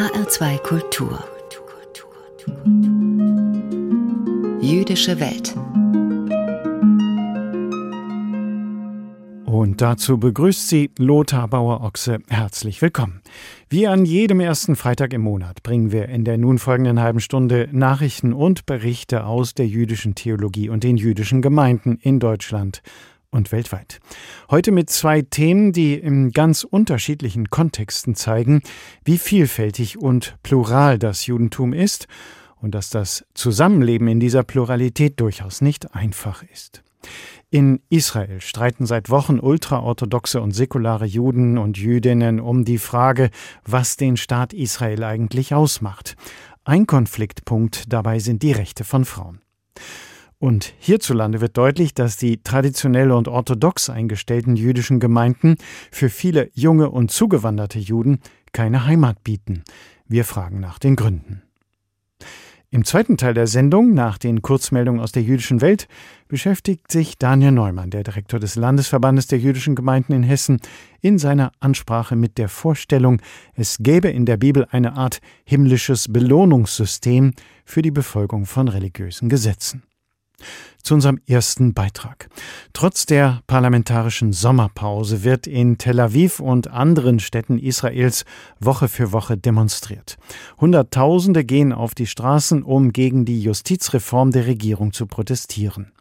HR2 Kultur. Jüdische Welt. Und dazu begrüßt sie Lothar Bauer-Ochse. Herzlich willkommen. Wie an jedem ersten Freitag im Monat bringen wir in der nun folgenden halben Stunde Nachrichten und Berichte aus der jüdischen Theologie und den jüdischen Gemeinden in Deutschland und weltweit. Heute mit zwei Themen, die in ganz unterschiedlichen Kontexten zeigen, wie vielfältig und plural das Judentum ist und dass das Zusammenleben in dieser Pluralität durchaus nicht einfach ist. In Israel streiten seit Wochen ultraorthodoxe und säkulare Juden und Jüdinnen um die Frage, was den Staat Israel eigentlich ausmacht. Ein Konfliktpunkt dabei sind die Rechte von Frauen. Und hierzulande wird deutlich, dass die traditionell und orthodox eingestellten jüdischen Gemeinden für viele junge und zugewanderte Juden keine Heimat bieten. Wir fragen nach den Gründen. Im zweiten Teil der Sendung, nach den Kurzmeldungen aus der jüdischen Welt, beschäftigt sich Daniel Neumann, der Direktor des Landesverbandes der jüdischen Gemeinden in Hessen, in seiner Ansprache mit der Vorstellung, es gäbe in der Bibel eine Art himmlisches Belohnungssystem für die Befolgung von religiösen Gesetzen zu unserem ersten Beitrag. Trotz der parlamentarischen Sommerpause wird in Tel Aviv und anderen Städten Israels Woche für Woche demonstriert. Hunderttausende gehen auf die Straßen, um gegen die Justizreform der Regierung zu protestieren.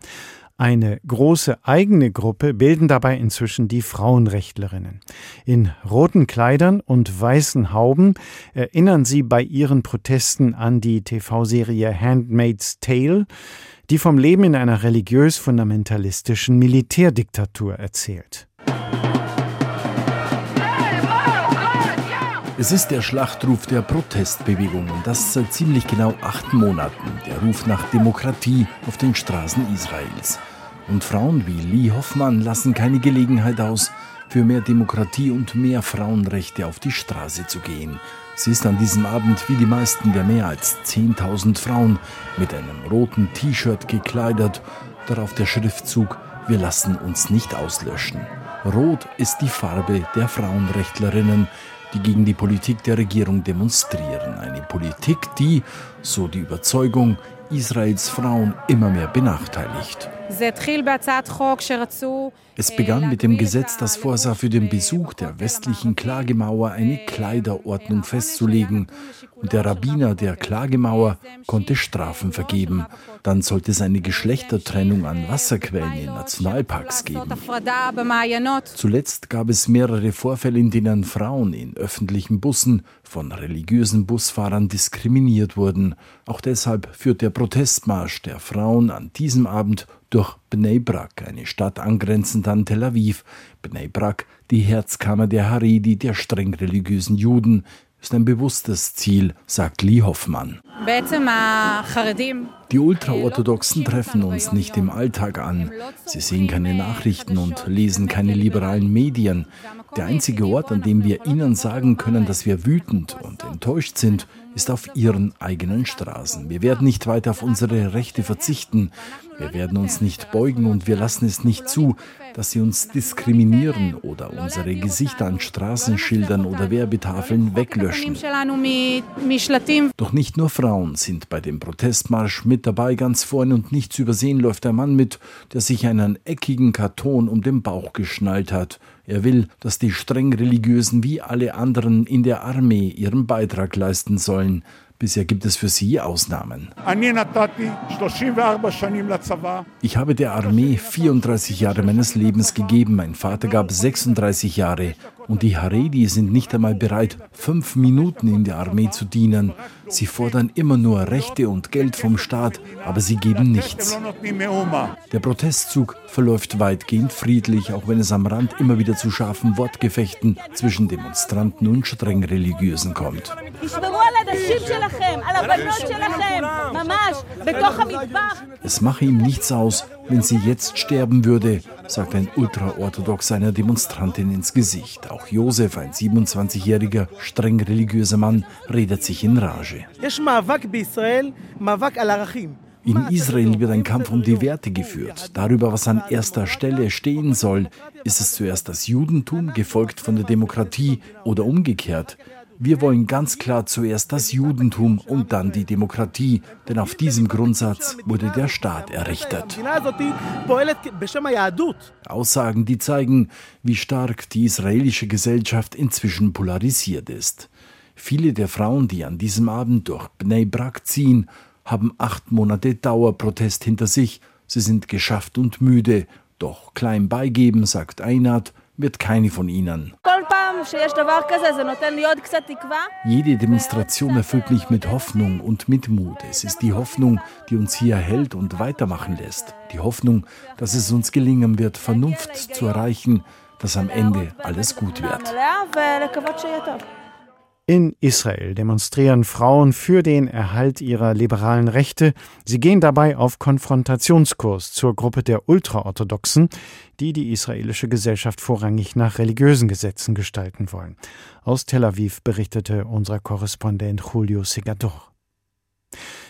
Eine große eigene Gruppe bilden dabei inzwischen die Frauenrechtlerinnen. In roten Kleidern und weißen Hauben erinnern sie bei ihren Protesten an die TV-Serie Handmaid's Tale, die vom Leben in einer religiös-fundamentalistischen Militärdiktatur erzählt. Es ist der Schlachtruf der Protestbewegung und das seit ziemlich genau acht Monaten. Der Ruf nach Demokratie auf den Straßen Israels. Und Frauen wie Lee Hoffmann lassen keine Gelegenheit aus, für mehr Demokratie und mehr Frauenrechte auf die Straße zu gehen. Sie ist an diesem Abend wie die meisten der mehr als 10.000 Frauen mit einem roten T-Shirt gekleidet, darauf der Schriftzug Wir lassen uns nicht auslöschen. Rot ist die Farbe der Frauenrechtlerinnen, die gegen die Politik der Regierung demonstrieren. Eine Politik, die, so die Überzeugung, Israels Frauen immer mehr benachteiligt. Es begann mit dem Gesetz, das vorsah, für den Besuch der westlichen Klagemauer eine Kleiderordnung festzulegen. Und der Rabbiner der Klagemauer konnte Strafen vergeben. Dann sollte es eine Geschlechtertrennung an Wasserquellen in Nationalparks geben. Zuletzt gab es mehrere Vorfälle, in denen Frauen in öffentlichen Bussen von religiösen Busfahrern diskriminiert wurden. Auch deshalb führt der Protestmarsch der Frauen an diesem Abend durch Bnei Brak, eine Stadt angrenzend an Tel Aviv. Bnei Brak, die Herzkammer der Haredi, der streng religiösen Juden, ist ein bewusstes Ziel, sagt Lee Hoffmann. Die Ultraorthodoxen treffen uns nicht im Alltag an. Sie sehen keine Nachrichten und lesen keine liberalen Medien. Der einzige Ort, an dem wir ihnen sagen können, dass wir wütend und enttäuscht sind, ist auf ihren eigenen Straßen. Wir werden nicht weiter auf unsere Rechte verzichten. Wir werden uns nicht beugen und wir lassen es nicht zu, dass sie uns diskriminieren oder unsere Gesichter an Straßenschildern oder Werbetafeln weglöschen. Doch nicht nur Frauen sind bei dem Protestmarsch mit dabei. Ganz vorne und nicht zu übersehen läuft ein Mann mit, der sich einen eckigen Karton um den Bauch geschnallt hat. Er will, dass die streng religiösen wie alle anderen in der Armee ihren Beitrag leisten sollen. Bisher gibt es für sie Ausnahmen. Ich habe der Armee 34 Jahre meines Lebens gegeben. Mein Vater gab 36 Jahre. Und die Haredi sind nicht einmal bereit, fünf Minuten in der Armee zu dienen. Sie fordern immer nur Rechte und Geld vom Staat, aber sie geben nichts. Der Protestzug verläuft weitgehend friedlich, auch wenn es am Rand immer wieder zu scharfen Wortgefechten zwischen Demonstranten und streng Religiösen kommt. Es mache ihm nichts aus, wenn sie jetzt sterben würde, sagt ein ultraorthodox einer Demonstrantin ins Gesicht. Auch Josef, ein 27-jähriger, streng religiöser Mann, redet sich in Rage. In Israel wird ein Kampf um die Werte geführt, darüber, was an erster Stelle stehen soll. Ist es zuerst das Judentum, gefolgt von der Demokratie oder umgekehrt? Wir wollen ganz klar zuerst das Judentum und dann die Demokratie, denn auf diesem Grundsatz wurde der Staat errichtet. Aussagen, die zeigen, wie stark die israelische Gesellschaft inzwischen polarisiert ist. Viele der Frauen, die an diesem Abend durch Bnei Brak ziehen, haben acht Monate Dauerprotest hinter sich. Sie sind geschafft und müde. Doch klein beigeben, sagt Einat, wird keine von ihnen. Jede Demonstration erfüllt mich mit Hoffnung und mit Mut. Es ist die Hoffnung, die uns hier hält und weitermachen lässt. Die Hoffnung, dass es uns gelingen wird, Vernunft zu erreichen, dass am Ende alles gut wird. In Israel demonstrieren Frauen für den Erhalt ihrer liberalen Rechte. Sie gehen dabei auf Konfrontationskurs zur Gruppe der Ultraorthodoxen, die die israelische Gesellschaft vorrangig nach religiösen Gesetzen gestalten wollen. Aus Tel Aviv berichtete unser Korrespondent Julio Segador.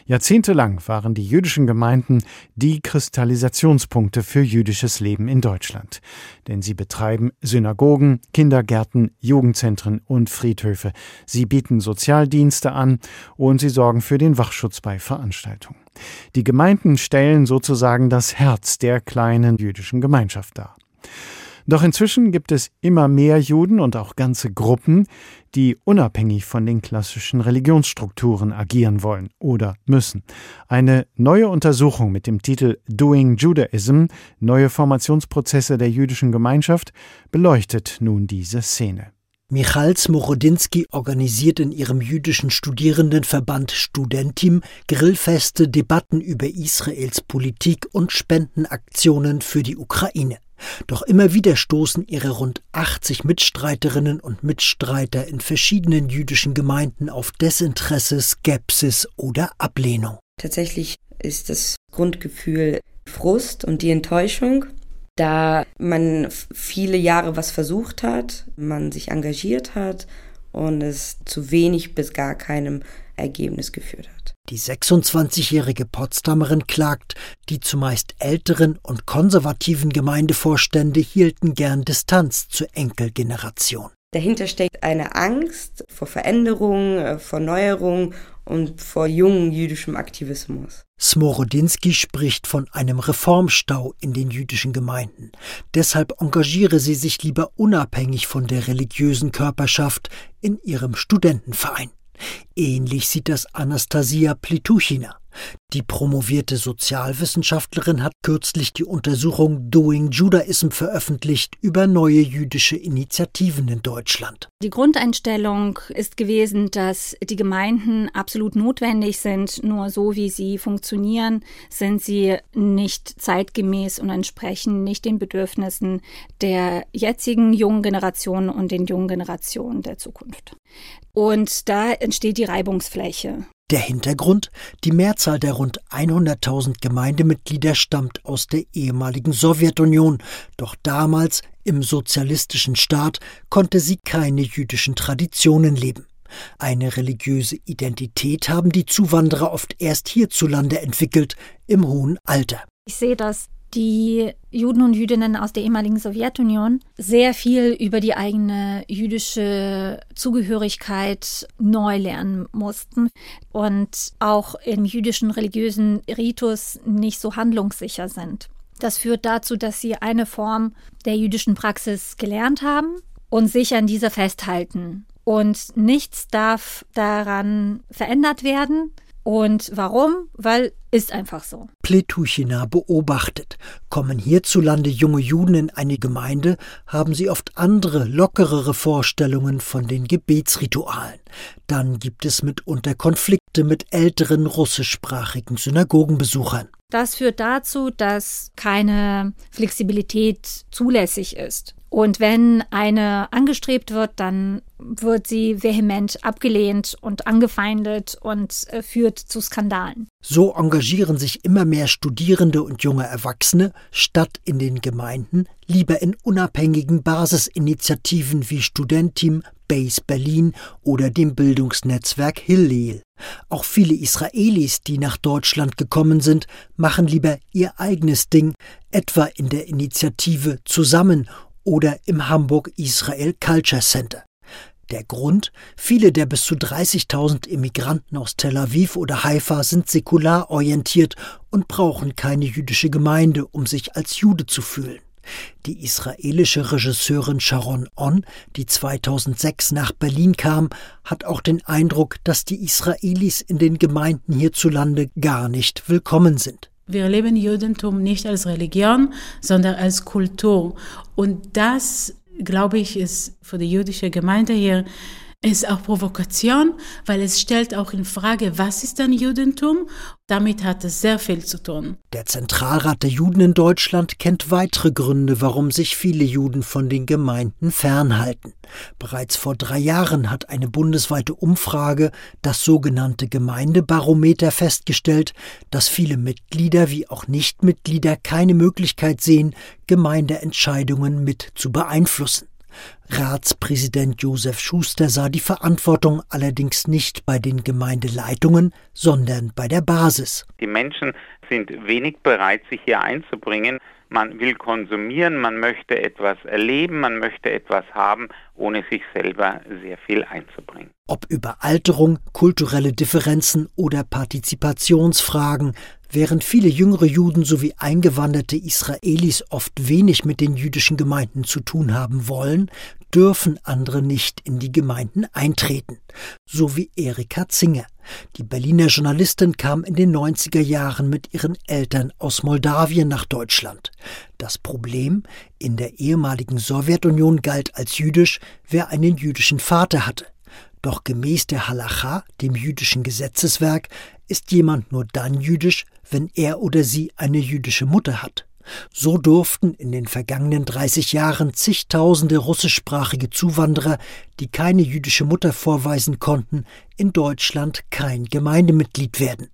Jahrzehntelang waren die jüdischen Gemeinden die Kristallisationspunkte für jüdisches Leben in Deutschland. Denn sie betreiben Synagogen, Kindergärten, Jugendzentren und Friedhöfe. Sie bieten Sozialdienste an und sie sorgen für den Wachschutz bei Veranstaltungen. Die Gemeinden stellen sozusagen das Herz der kleinen jüdischen Gemeinschaft dar. Doch inzwischen gibt es immer mehr Juden und auch ganze Gruppen, die unabhängig von den klassischen Religionsstrukturen agieren wollen oder müssen. Eine neue Untersuchung mit dem Titel Doing Judaism, neue Formationsprozesse der jüdischen Gemeinschaft, beleuchtet nun diese Szene. Michal Smorodinski organisiert in ihrem jüdischen Studierendenverband Studentim Grillfeste, Debatten über Israels Politik und Spendenaktionen für die Ukraine. Doch immer wieder stoßen ihre rund 80 Mitstreiterinnen und Mitstreiter in verschiedenen jüdischen Gemeinden auf Desinteresse, Skepsis oder Ablehnung. Tatsächlich ist das Grundgefühl Frust und die Enttäuschung, da man viele Jahre was versucht hat, man sich engagiert hat und es zu wenig bis gar keinem Ergebnis geführt hat. Die 26-jährige Potsdamerin klagt, die zumeist älteren und konservativen Gemeindevorstände hielten gern Distanz zur Enkelgeneration. Dahinter steckt eine Angst vor Veränderung, äh, vor Neuerung und vor jungen jüdischem Aktivismus. Smorodinski spricht von einem Reformstau in den jüdischen Gemeinden. Deshalb engagiere sie sich lieber unabhängig von der religiösen Körperschaft in ihrem Studentenverein. Ähnlich sieht das Anastasia Plituchina. Die promovierte Sozialwissenschaftlerin hat kürzlich die Untersuchung Doing Judaism veröffentlicht über neue jüdische Initiativen in Deutschland. Die Grundeinstellung ist gewesen, dass die Gemeinden absolut notwendig sind. Nur so wie sie funktionieren, sind sie nicht zeitgemäß und entsprechen nicht den Bedürfnissen der jetzigen jungen Generation und den jungen Generationen der Zukunft. Und da entsteht die Reibungsfläche. Der Hintergrund? Die Mehrzahl der rund 100.000 Gemeindemitglieder stammt aus der ehemaligen Sowjetunion, doch damals im sozialistischen Staat konnte sie keine jüdischen Traditionen leben. Eine religiöse Identität haben die Zuwanderer oft erst hierzulande entwickelt, im hohen Alter. Ich sehe das die Juden und Jüdinnen aus der ehemaligen Sowjetunion sehr viel über die eigene jüdische Zugehörigkeit neu lernen mussten und auch im jüdischen religiösen Ritus nicht so handlungssicher sind. Das führt dazu, dass sie eine Form der jüdischen Praxis gelernt haben und sich an dieser festhalten. Und nichts darf daran verändert werden, und warum? Weil ist einfach so. Pletuchina beobachtet. Kommen hierzulande junge Juden in eine Gemeinde, haben sie oft andere, lockerere Vorstellungen von den Gebetsritualen. Dann gibt es mitunter Konflikte mit älteren russischsprachigen Synagogenbesuchern. Das führt dazu, dass keine Flexibilität zulässig ist. Und wenn eine angestrebt wird, dann wird sie vehement abgelehnt und angefeindet und äh, führt zu Skandalen. So engagieren sich immer mehr Studierende und junge Erwachsene statt in den Gemeinden lieber in unabhängigen Basisinitiativen wie Studentim, Base Berlin oder dem Bildungsnetzwerk Hillel. Auch viele Israelis, die nach Deutschland gekommen sind, machen lieber ihr eigenes Ding, etwa in der Initiative Zusammen oder im Hamburg Israel Culture Center. Der Grund? Viele der bis zu 30.000 Immigranten aus Tel Aviv oder Haifa sind säkular orientiert und brauchen keine jüdische Gemeinde, um sich als Jude zu fühlen. Die israelische Regisseurin Sharon On, die 2006 nach Berlin kam, hat auch den Eindruck, dass die Israelis in den Gemeinden hierzulande gar nicht willkommen sind. Wir leben Judentum nicht als Religion, sondern als Kultur. Und das, glaube ich, ist für die jüdische Gemeinde hier ist auch Provokation, weil es stellt auch in Frage, was ist ein Judentum? Damit hat es sehr viel zu tun. Der Zentralrat der Juden in Deutschland kennt weitere Gründe, warum sich viele Juden von den Gemeinden fernhalten. Bereits vor drei Jahren hat eine bundesweite Umfrage, das sogenannte Gemeindebarometer, festgestellt, dass viele Mitglieder wie auch Nichtmitglieder keine Möglichkeit sehen, Gemeindeentscheidungen mit zu beeinflussen. Ratspräsident Josef Schuster sah die Verantwortung allerdings nicht bei den Gemeindeleitungen, sondern bei der Basis. Die Menschen sind wenig bereit, sich hier einzubringen. Man will konsumieren, man möchte etwas erleben, man möchte etwas haben, ohne sich selber sehr viel einzubringen. Ob Überalterung, kulturelle Differenzen oder Partizipationsfragen, Während viele jüngere Juden sowie eingewanderte Israelis oft wenig mit den jüdischen Gemeinden zu tun haben wollen, dürfen andere nicht in die Gemeinden eintreten. So wie Erika Zinger. Die Berliner Journalistin kam in den 90er Jahren mit ihren Eltern aus Moldawien nach Deutschland. Das Problem, in der ehemaligen Sowjetunion galt als jüdisch, wer einen jüdischen Vater hatte. Doch gemäß der Halacha, dem jüdischen Gesetzeswerk, ist jemand nur dann jüdisch, wenn er oder sie eine jüdische Mutter hat. So durften in den vergangenen 30 Jahren zigtausende russischsprachige Zuwanderer, die keine jüdische Mutter vorweisen konnten, in Deutschland kein Gemeindemitglied werden.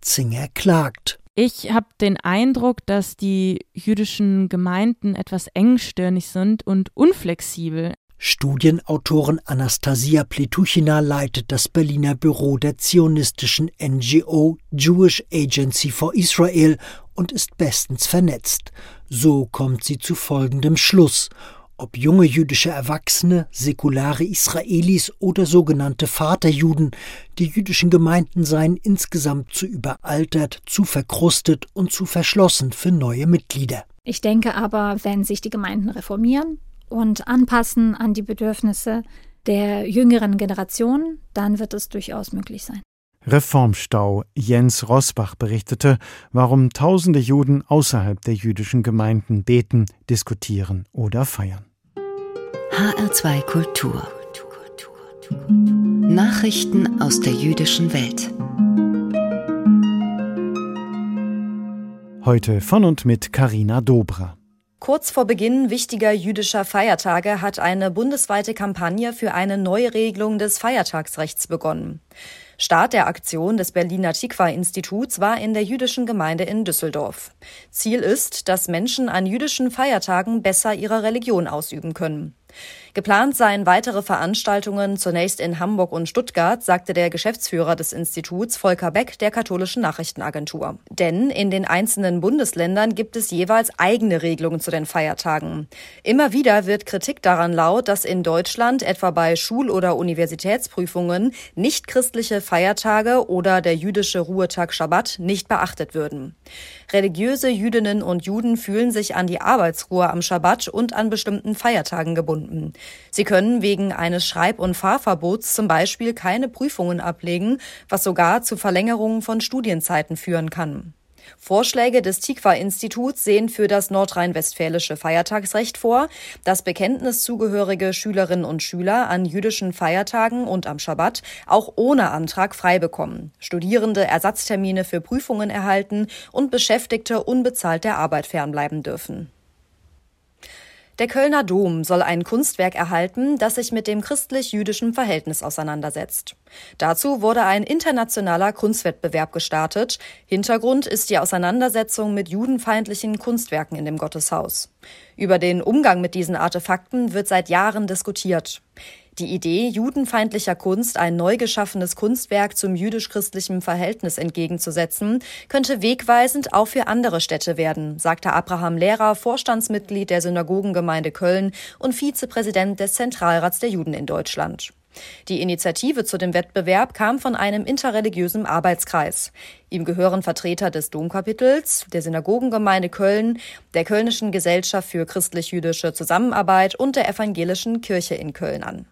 Zinger klagt. Ich habe den Eindruck, dass die jüdischen Gemeinden etwas engstirnig sind und unflexibel. Studienautorin Anastasia Pletuchina leitet das Berliner Büro der zionistischen NGO Jewish Agency for Israel und ist bestens vernetzt. So kommt sie zu folgendem Schluss. Ob junge jüdische Erwachsene, säkulare Israelis oder sogenannte Vaterjuden, die jüdischen Gemeinden seien insgesamt zu überaltert, zu verkrustet und zu verschlossen für neue Mitglieder. Ich denke aber, wenn sich die Gemeinden reformieren, und anpassen an die Bedürfnisse der jüngeren Generation, dann wird es durchaus möglich sein. Reformstau Jens Rosbach berichtete, warum tausende Juden außerhalb der jüdischen Gemeinden beten, diskutieren oder feiern. HR2 Kultur. Nachrichten aus der jüdischen Welt. Heute von und mit Karina Dobra. Kurz vor Beginn wichtiger jüdischer Feiertage hat eine bundesweite Kampagne für eine Neuregelung des Feiertagsrechts begonnen. Start der Aktion des Berliner Tikva-Instituts war in der jüdischen Gemeinde in Düsseldorf. Ziel ist, dass Menschen an jüdischen Feiertagen besser ihre Religion ausüben können. Geplant seien weitere Veranstaltungen zunächst in Hamburg und Stuttgart, sagte der Geschäftsführer des Instituts Volker Beck der katholischen Nachrichtenagentur. Denn in den einzelnen Bundesländern gibt es jeweils eigene Regelungen zu den Feiertagen. Immer wieder wird Kritik daran laut, dass in Deutschland etwa bei Schul- oder Universitätsprüfungen nicht christliche Feiertage oder der jüdische Ruhetag Schabbat nicht beachtet würden. Religiöse Jüdinnen und Juden fühlen sich an die Arbeitsruhe am Schabbat und an bestimmten Feiertagen gebunden. Sie können wegen eines Schreib- und Fahrverbots zum Beispiel keine Prüfungen ablegen, was sogar zu Verlängerungen von Studienzeiten führen kann. Vorschläge des Tikva-Instituts sehen für das nordrhein-westfälische Feiertagsrecht vor, dass bekenntniszugehörige Schülerinnen und Schüler an jüdischen Feiertagen und am Schabbat auch ohne Antrag frei bekommen, Studierende Ersatztermine für Prüfungen erhalten und Beschäftigte unbezahlt der Arbeit fernbleiben dürfen. Der Kölner Dom soll ein Kunstwerk erhalten, das sich mit dem christlich-jüdischen Verhältnis auseinandersetzt. Dazu wurde ein internationaler Kunstwettbewerb gestartet. Hintergrund ist die Auseinandersetzung mit judenfeindlichen Kunstwerken in dem Gotteshaus. Über den Umgang mit diesen Artefakten wird seit Jahren diskutiert. Die Idee, judenfeindlicher Kunst ein neu geschaffenes Kunstwerk zum jüdisch-christlichen Verhältnis entgegenzusetzen, könnte wegweisend auch für andere Städte werden, sagte Abraham Lehrer, Vorstandsmitglied der Synagogengemeinde Köln und Vizepräsident des Zentralrats der Juden in Deutschland. Die Initiative zu dem Wettbewerb kam von einem interreligiösen Arbeitskreis. Ihm gehören Vertreter des Domkapitels, der Synagogengemeinde Köln, der Kölnischen Gesellschaft für christlich-jüdische Zusammenarbeit und der Evangelischen Kirche in Köln an.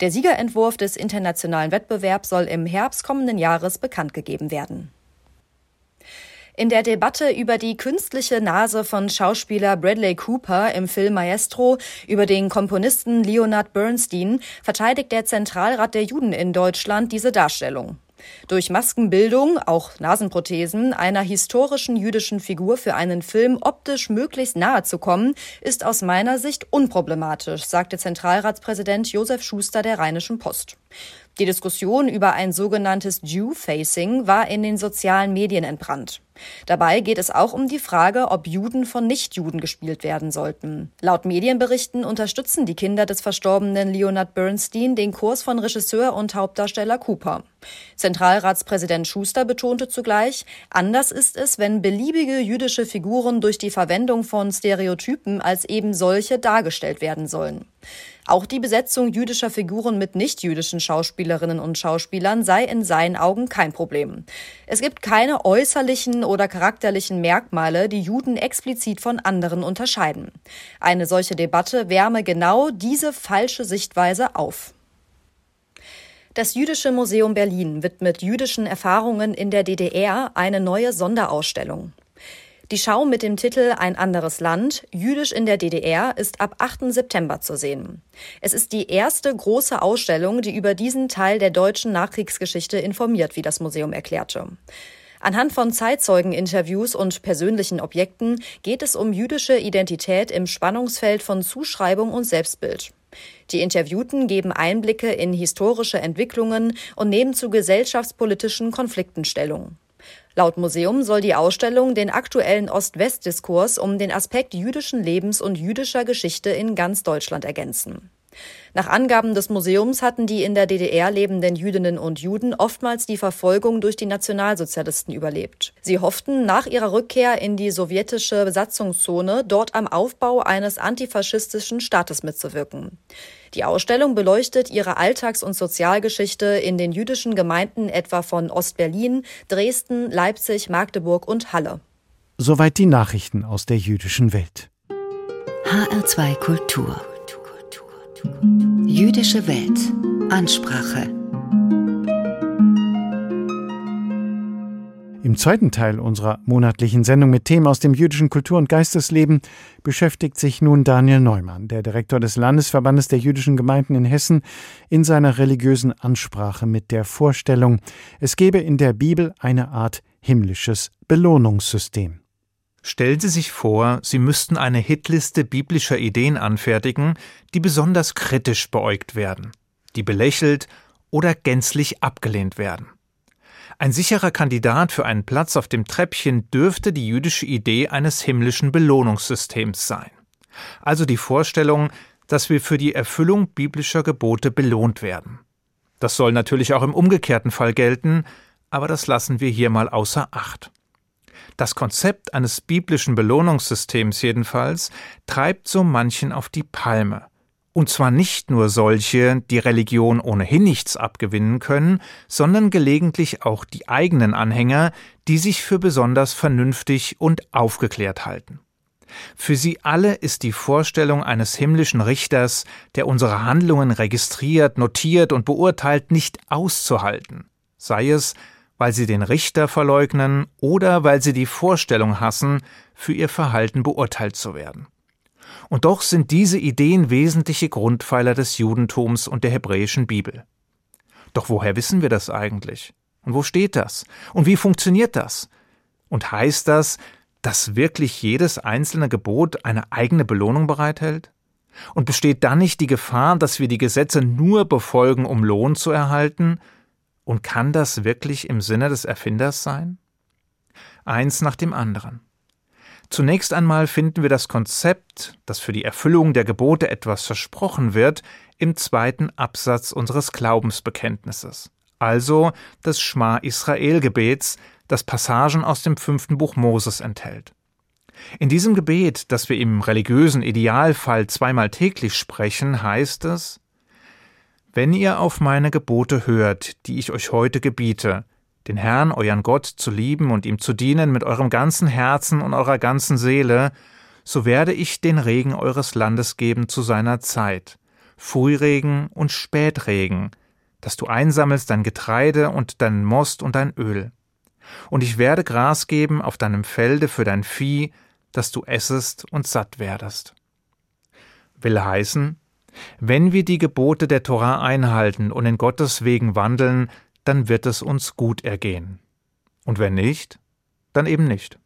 Der Siegerentwurf des internationalen Wettbewerbs soll im Herbst kommenden Jahres bekannt gegeben werden. In der Debatte über die künstliche Nase von Schauspieler Bradley Cooper im Film Maestro über den Komponisten Leonard Bernstein verteidigt der Zentralrat der Juden in Deutschland diese Darstellung. Durch Maskenbildung, auch Nasenprothesen, einer historischen jüdischen Figur für einen Film optisch möglichst nahe zu kommen, ist aus meiner Sicht unproblematisch, sagte Zentralratspräsident Josef Schuster der Rheinischen Post. Die Diskussion über ein sogenanntes Jew-Facing war in den sozialen Medien entbrannt. Dabei geht es auch um die Frage, ob Juden von Nichtjuden gespielt werden sollten. Laut Medienberichten unterstützen die Kinder des verstorbenen Leonard Bernstein den Kurs von Regisseur und Hauptdarsteller Cooper. Zentralratspräsident Schuster betonte zugleich, anders ist es, wenn beliebige jüdische Figuren durch die Verwendung von Stereotypen als eben solche dargestellt werden sollen. Auch die Besetzung jüdischer Figuren mit nichtjüdischen Schauspielerinnen und Schauspielern sei in seinen Augen kein Problem. Es gibt keine äußerlichen oder charakterlichen Merkmale, die Juden explizit von anderen unterscheiden. Eine solche Debatte wärme genau diese falsche Sichtweise auf. Das Jüdische Museum Berlin widmet jüdischen Erfahrungen in der DDR eine neue Sonderausstellung. Die Schau mit dem Titel Ein anderes Land, Jüdisch in der DDR, ist ab 8. September zu sehen. Es ist die erste große Ausstellung, die über diesen Teil der deutschen Nachkriegsgeschichte informiert, wie das Museum erklärte. Anhand von Zeitzeugeninterviews und persönlichen Objekten geht es um jüdische Identität im Spannungsfeld von Zuschreibung und Selbstbild. Die Interviewten geben Einblicke in historische Entwicklungen und nehmen zu gesellschaftspolitischen Konflikten Stellung. Laut Museum soll die Ausstellung den aktuellen Ost-West-Diskurs um den Aspekt jüdischen Lebens und jüdischer Geschichte in ganz Deutschland ergänzen. Nach Angaben des Museums hatten die in der DDR lebenden Jüdinnen und Juden oftmals die Verfolgung durch die Nationalsozialisten überlebt. Sie hofften, nach ihrer Rückkehr in die sowjetische Besatzungszone dort am Aufbau eines antifaschistischen Staates mitzuwirken. Die Ausstellung beleuchtet ihre Alltags- und Sozialgeschichte in den jüdischen Gemeinden etwa von Ostberlin, Dresden, Leipzig, Magdeburg und Halle. Soweit die Nachrichten aus der jüdischen Welt. HR2 Kultur. Jüdische Welt. Ansprache. Im zweiten Teil unserer monatlichen Sendung mit Themen aus dem jüdischen Kultur- und Geistesleben beschäftigt sich nun Daniel Neumann, der Direktor des Landesverbandes der jüdischen Gemeinden in Hessen, in seiner religiösen Ansprache mit der Vorstellung, es gebe in der Bibel eine Art himmlisches Belohnungssystem. Stellen Sie sich vor, Sie müssten eine Hitliste biblischer Ideen anfertigen, die besonders kritisch beäugt werden, die belächelt oder gänzlich abgelehnt werden. Ein sicherer Kandidat für einen Platz auf dem Treppchen dürfte die jüdische Idee eines himmlischen Belohnungssystems sein. Also die Vorstellung, dass wir für die Erfüllung biblischer Gebote belohnt werden. Das soll natürlich auch im umgekehrten Fall gelten, aber das lassen wir hier mal außer Acht. Das Konzept eines biblischen Belohnungssystems jedenfalls treibt so manchen auf die Palme. Und zwar nicht nur solche, die Religion ohnehin nichts abgewinnen können, sondern gelegentlich auch die eigenen Anhänger, die sich für besonders vernünftig und aufgeklärt halten. Für sie alle ist die Vorstellung eines himmlischen Richters, der unsere Handlungen registriert, notiert und beurteilt, nicht auszuhalten, sei es, weil sie den Richter verleugnen oder weil sie die Vorstellung hassen, für ihr Verhalten beurteilt zu werden. Und doch sind diese Ideen wesentliche Grundpfeiler des Judentums und der hebräischen Bibel. Doch woher wissen wir das eigentlich? Und wo steht das? Und wie funktioniert das? Und heißt das, dass wirklich jedes einzelne Gebot eine eigene Belohnung bereithält? Und besteht dann nicht die Gefahr, dass wir die Gesetze nur befolgen, um Lohn zu erhalten? Und kann das wirklich im Sinne des Erfinders sein? Eins nach dem anderen. Zunächst einmal finden wir das Konzept, dass für die Erfüllung der Gebote etwas versprochen wird, im zweiten Absatz unseres Glaubensbekenntnisses, also des Schma Israel Gebets, das Passagen aus dem fünften Buch Moses enthält. In diesem Gebet, das wir im religiösen Idealfall zweimal täglich sprechen, heißt es Wenn ihr auf meine Gebote hört, die ich euch heute gebiete, den Herrn, euren Gott, zu lieben und ihm zu dienen mit eurem ganzen Herzen und eurer ganzen Seele, so werde ich den Regen eures Landes geben zu seiner Zeit, Frühregen und Spätregen, dass du einsammelst dein Getreide und deinen Most und dein Öl. Und ich werde Gras geben auf deinem Felde für dein Vieh, dass du essest und satt werdest. Will heißen, wenn wir die Gebote der Torah einhalten und in Gottes Wegen wandeln, dann wird es uns gut ergehen. Und wenn nicht, dann eben nicht.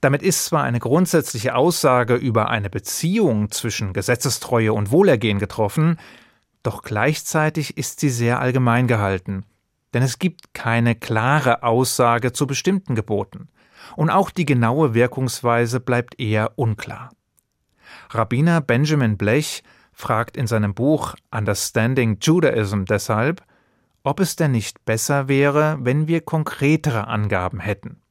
Damit ist zwar eine grundsätzliche Aussage über eine Beziehung zwischen Gesetzestreue und Wohlergehen getroffen, doch gleichzeitig ist sie sehr allgemein gehalten, denn es gibt keine klare Aussage zu bestimmten Geboten, und auch die genaue Wirkungsweise bleibt eher unklar. Rabbiner Benjamin Blech fragt in seinem Buch Understanding Judaism deshalb, ob es denn nicht besser wäre, wenn wir konkretere Angaben hätten.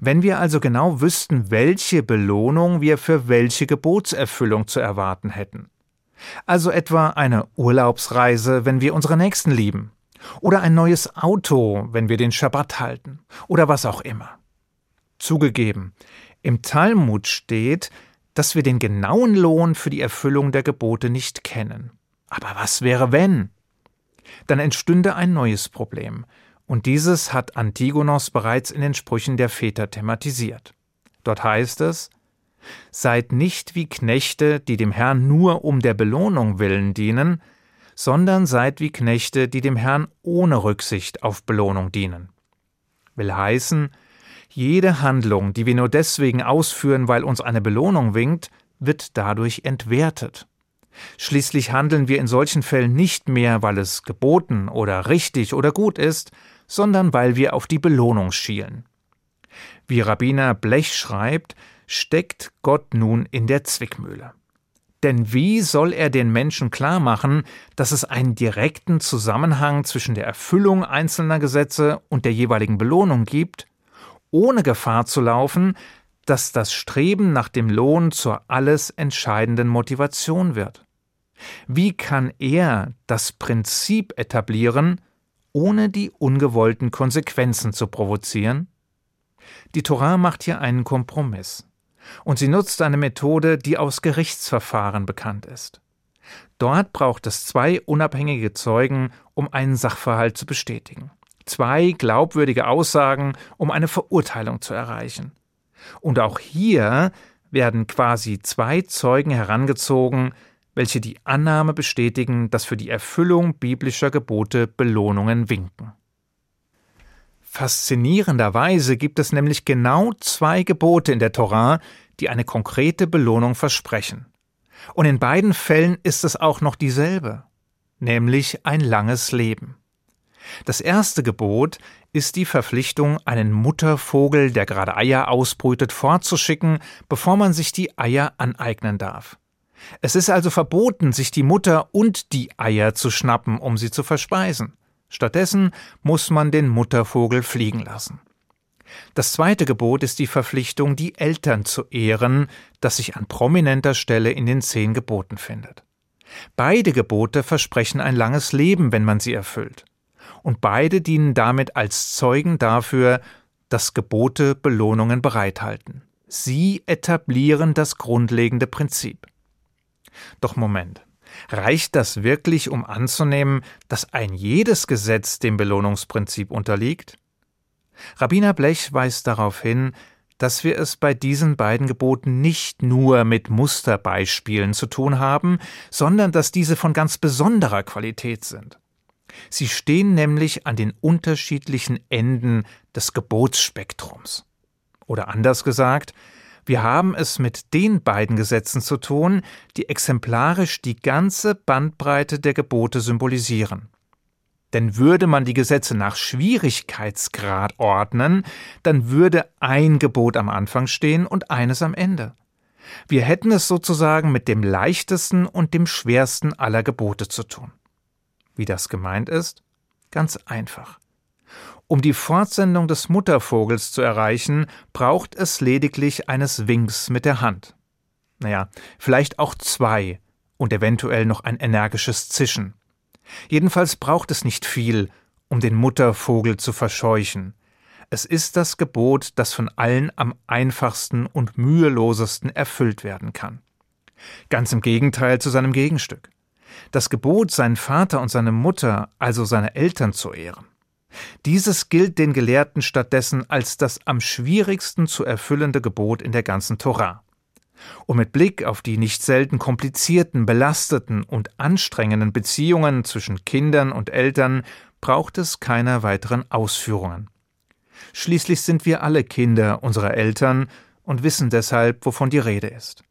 Wenn wir also genau wüssten, welche Belohnung wir für welche Gebotserfüllung zu erwarten hätten. Also etwa eine Urlaubsreise, wenn wir unsere Nächsten lieben. Oder ein neues Auto, wenn wir den Schabbat halten. Oder was auch immer. Zugegeben, im Talmud steht, dass wir den genauen Lohn für die Erfüllung der Gebote nicht kennen. Aber was wäre wenn? Dann entstünde ein neues Problem, und dieses hat Antigonos bereits in den Sprüchen der Väter thematisiert. Dort heißt es Seid nicht wie Knechte, die dem Herrn nur um der Belohnung willen dienen, sondern seid wie Knechte, die dem Herrn ohne Rücksicht auf Belohnung dienen. Will heißen, jede Handlung, die wir nur deswegen ausführen, weil uns eine Belohnung winkt, wird dadurch entwertet. Schließlich handeln wir in solchen Fällen nicht mehr, weil es geboten oder richtig oder gut ist, sondern weil wir auf die Belohnung schielen. Wie Rabbiner Blech schreibt, steckt Gott nun in der Zwickmühle. Denn wie soll er den Menschen klar machen, dass es einen direkten Zusammenhang zwischen der Erfüllung einzelner Gesetze und der jeweiligen Belohnung gibt, ohne Gefahr zu laufen, dass das Streben nach dem Lohn zur alles entscheidenden Motivation wird? Wie kann er das Prinzip etablieren, ohne die ungewollten Konsequenzen zu provozieren? Die Torah macht hier einen Kompromiss. Und sie nutzt eine Methode, die aus Gerichtsverfahren bekannt ist. Dort braucht es zwei unabhängige Zeugen, um einen Sachverhalt zu bestätigen. Zwei glaubwürdige Aussagen, um eine Verurteilung zu erreichen. Und auch hier werden quasi zwei Zeugen herangezogen, welche die Annahme bestätigen, dass für die Erfüllung biblischer Gebote Belohnungen winken. Faszinierenderweise gibt es nämlich genau zwei Gebote in der Torah, die eine konkrete Belohnung versprechen. Und in beiden Fällen ist es auch noch dieselbe, nämlich ein langes Leben. Das erste Gebot ist die Verpflichtung, einen Muttervogel, der gerade Eier ausbrütet, fortzuschicken, bevor man sich die Eier aneignen darf. Es ist also verboten, sich die Mutter und die Eier zu schnappen, um sie zu verspeisen. Stattdessen muss man den Muttervogel fliegen lassen. Das zweite Gebot ist die Verpflichtung, die Eltern zu ehren, das sich an prominenter Stelle in den zehn Geboten findet. Beide Gebote versprechen ein langes Leben, wenn man sie erfüllt. Und beide dienen damit als Zeugen dafür, dass Gebote Belohnungen bereithalten. Sie etablieren das grundlegende Prinzip. Doch Moment. Reicht das wirklich, um anzunehmen, dass ein jedes Gesetz dem Belohnungsprinzip unterliegt? Rabbiner Blech weist darauf hin, dass wir es bei diesen beiden Geboten nicht nur mit Musterbeispielen zu tun haben, sondern dass diese von ganz besonderer Qualität sind. Sie stehen nämlich an den unterschiedlichen Enden des Gebotsspektrums. Oder anders gesagt, wir haben es mit den beiden Gesetzen zu tun, die exemplarisch die ganze Bandbreite der Gebote symbolisieren. Denn würde man die Gesetze nach Schwierigkeitsgrad ordnen, dann würde ein Gebot am Anfang stehen und eines am Ende. Wir hätten es sozusagen mit dem leichtesten und dem schwersten aller Gebote zu tun. Wie das gemeint ist? Ganz einfach. Um die Fortsendung des Muttervogels zu erreichen, braucht es lediglich eines Winks mit der Hand. Naja, vielleicht auch zwei und eventuell noch ein energisches Zischen. Jedenfalls braucht es nicht viel, um den Muttervogel zu verscheuchen. Es ist das Gebot, das von allen am einfachsten und mühelosesten erfüllt werden kann. Ganz im Gegenteil zu seinem Gegenstück. Das Gebot, seinen Vater und seine Mutter, also seine Eltern zu ehren. Dieses gilt den Gelehrten stattdessen als das am schwierigsten zu erfüllende Gebot in der ganzen Torah. Und mit Blick auf die nicht selten komplizierten, belasteten und anstrengenden Beziehungen zwischen Kindern und Eltern braucht es keiner weiteren Ausführungen. Schließlich sind wir alle Kinder unserer Eltern und wissen deshalb, wovon die Rede ist.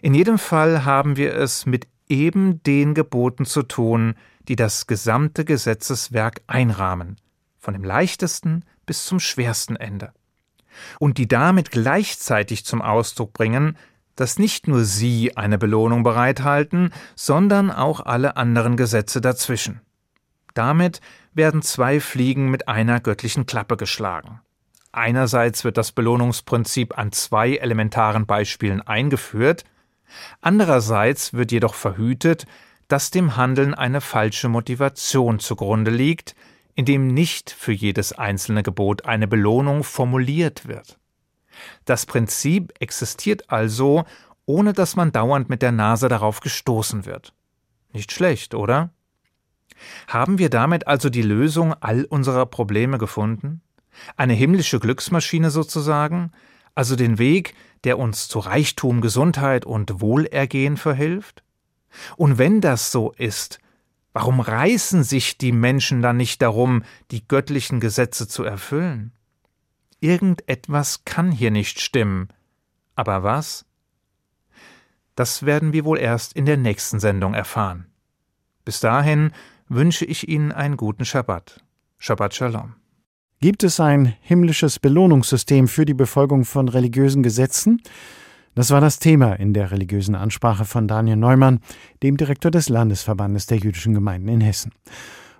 In jedem Fall haben wir es mit eben den Geboten zu tun, die das gesamte Gesetzeswerk einrahmen, von dem leichtesten bis zum schwersten Ende und die damit gleichzeitig zum Ausdruck bringen, dass nicht nur sie eine Belohnung bereithalten, sondern auch alle anderen Gesetze dazwischen. Damit werden zwei Fliegen mit einer göttlichen Klappe geschlagen. Einerseits wird das Belohnungsprinzip an zwei elementaren Beispielen eingeführt, andererseits wird jedoch verhütet, dass dem Handeln eine falsche Motivation zugrunde liegt, in dem nicht für jedes einzelne Gebot eine Belohnung formuliert wird. Das Prinzip existiert also, ohne dass man dauernd mit der Nase darauf gestoßen wird. Nicht schlecht, oder? Haben wir damit also die Lösung all unserer Probleme gefunden? Eine himmlische Glücksmaschine sozusagen, also den Weg, der uns zu Reichtum, Gesundheit und Wohlergehen verhilft? Und wenn das so ist, Warum reißen sich die Menschen dann nicht darum, die göttlichen Gesetze zu erfüllen? Irgendetwas kann hier nicht stimmen. Aber was? Das werden wir wohl erst in der nächsten Sendung erfahren. Bis dahin wünsche ich Ihnen einen guten Schabbat. Shabbat Shalom. Gibt es ein himmlisches Belohnungssystem für die Befolgung von religiösen Gesetzen? Das war das Thema in der religiösen Ansprache von Daniel Neumann, dem Direktor des Landesverbandes der jüdischen Gemeinden in Hessen.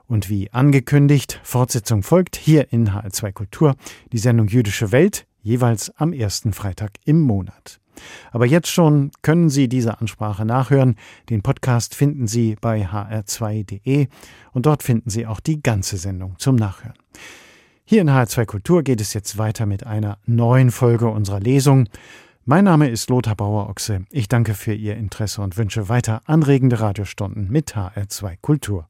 Und wie angekündigt, Fortsetzung folgt hier in HR2 Kultur, die Sendung Jüdische Welt, jeweils am ersten Freitag im Monat. Aber jetzt schon können Sie diese Ansprache nachhören. Den Podcast finden Sie bei hr2.de und dort finden Sie auch die ganze Sendung zum Nachhören. Hier in HR2 Kultur geht es jetzt weiter mit einer neuen Folge unserer Lesung. Mein Name ist Lothar Bauer-Ochse. Ich danke für Ihr Interesse und wünsche weiter anregende Radiostunden mit HR2 Kultur.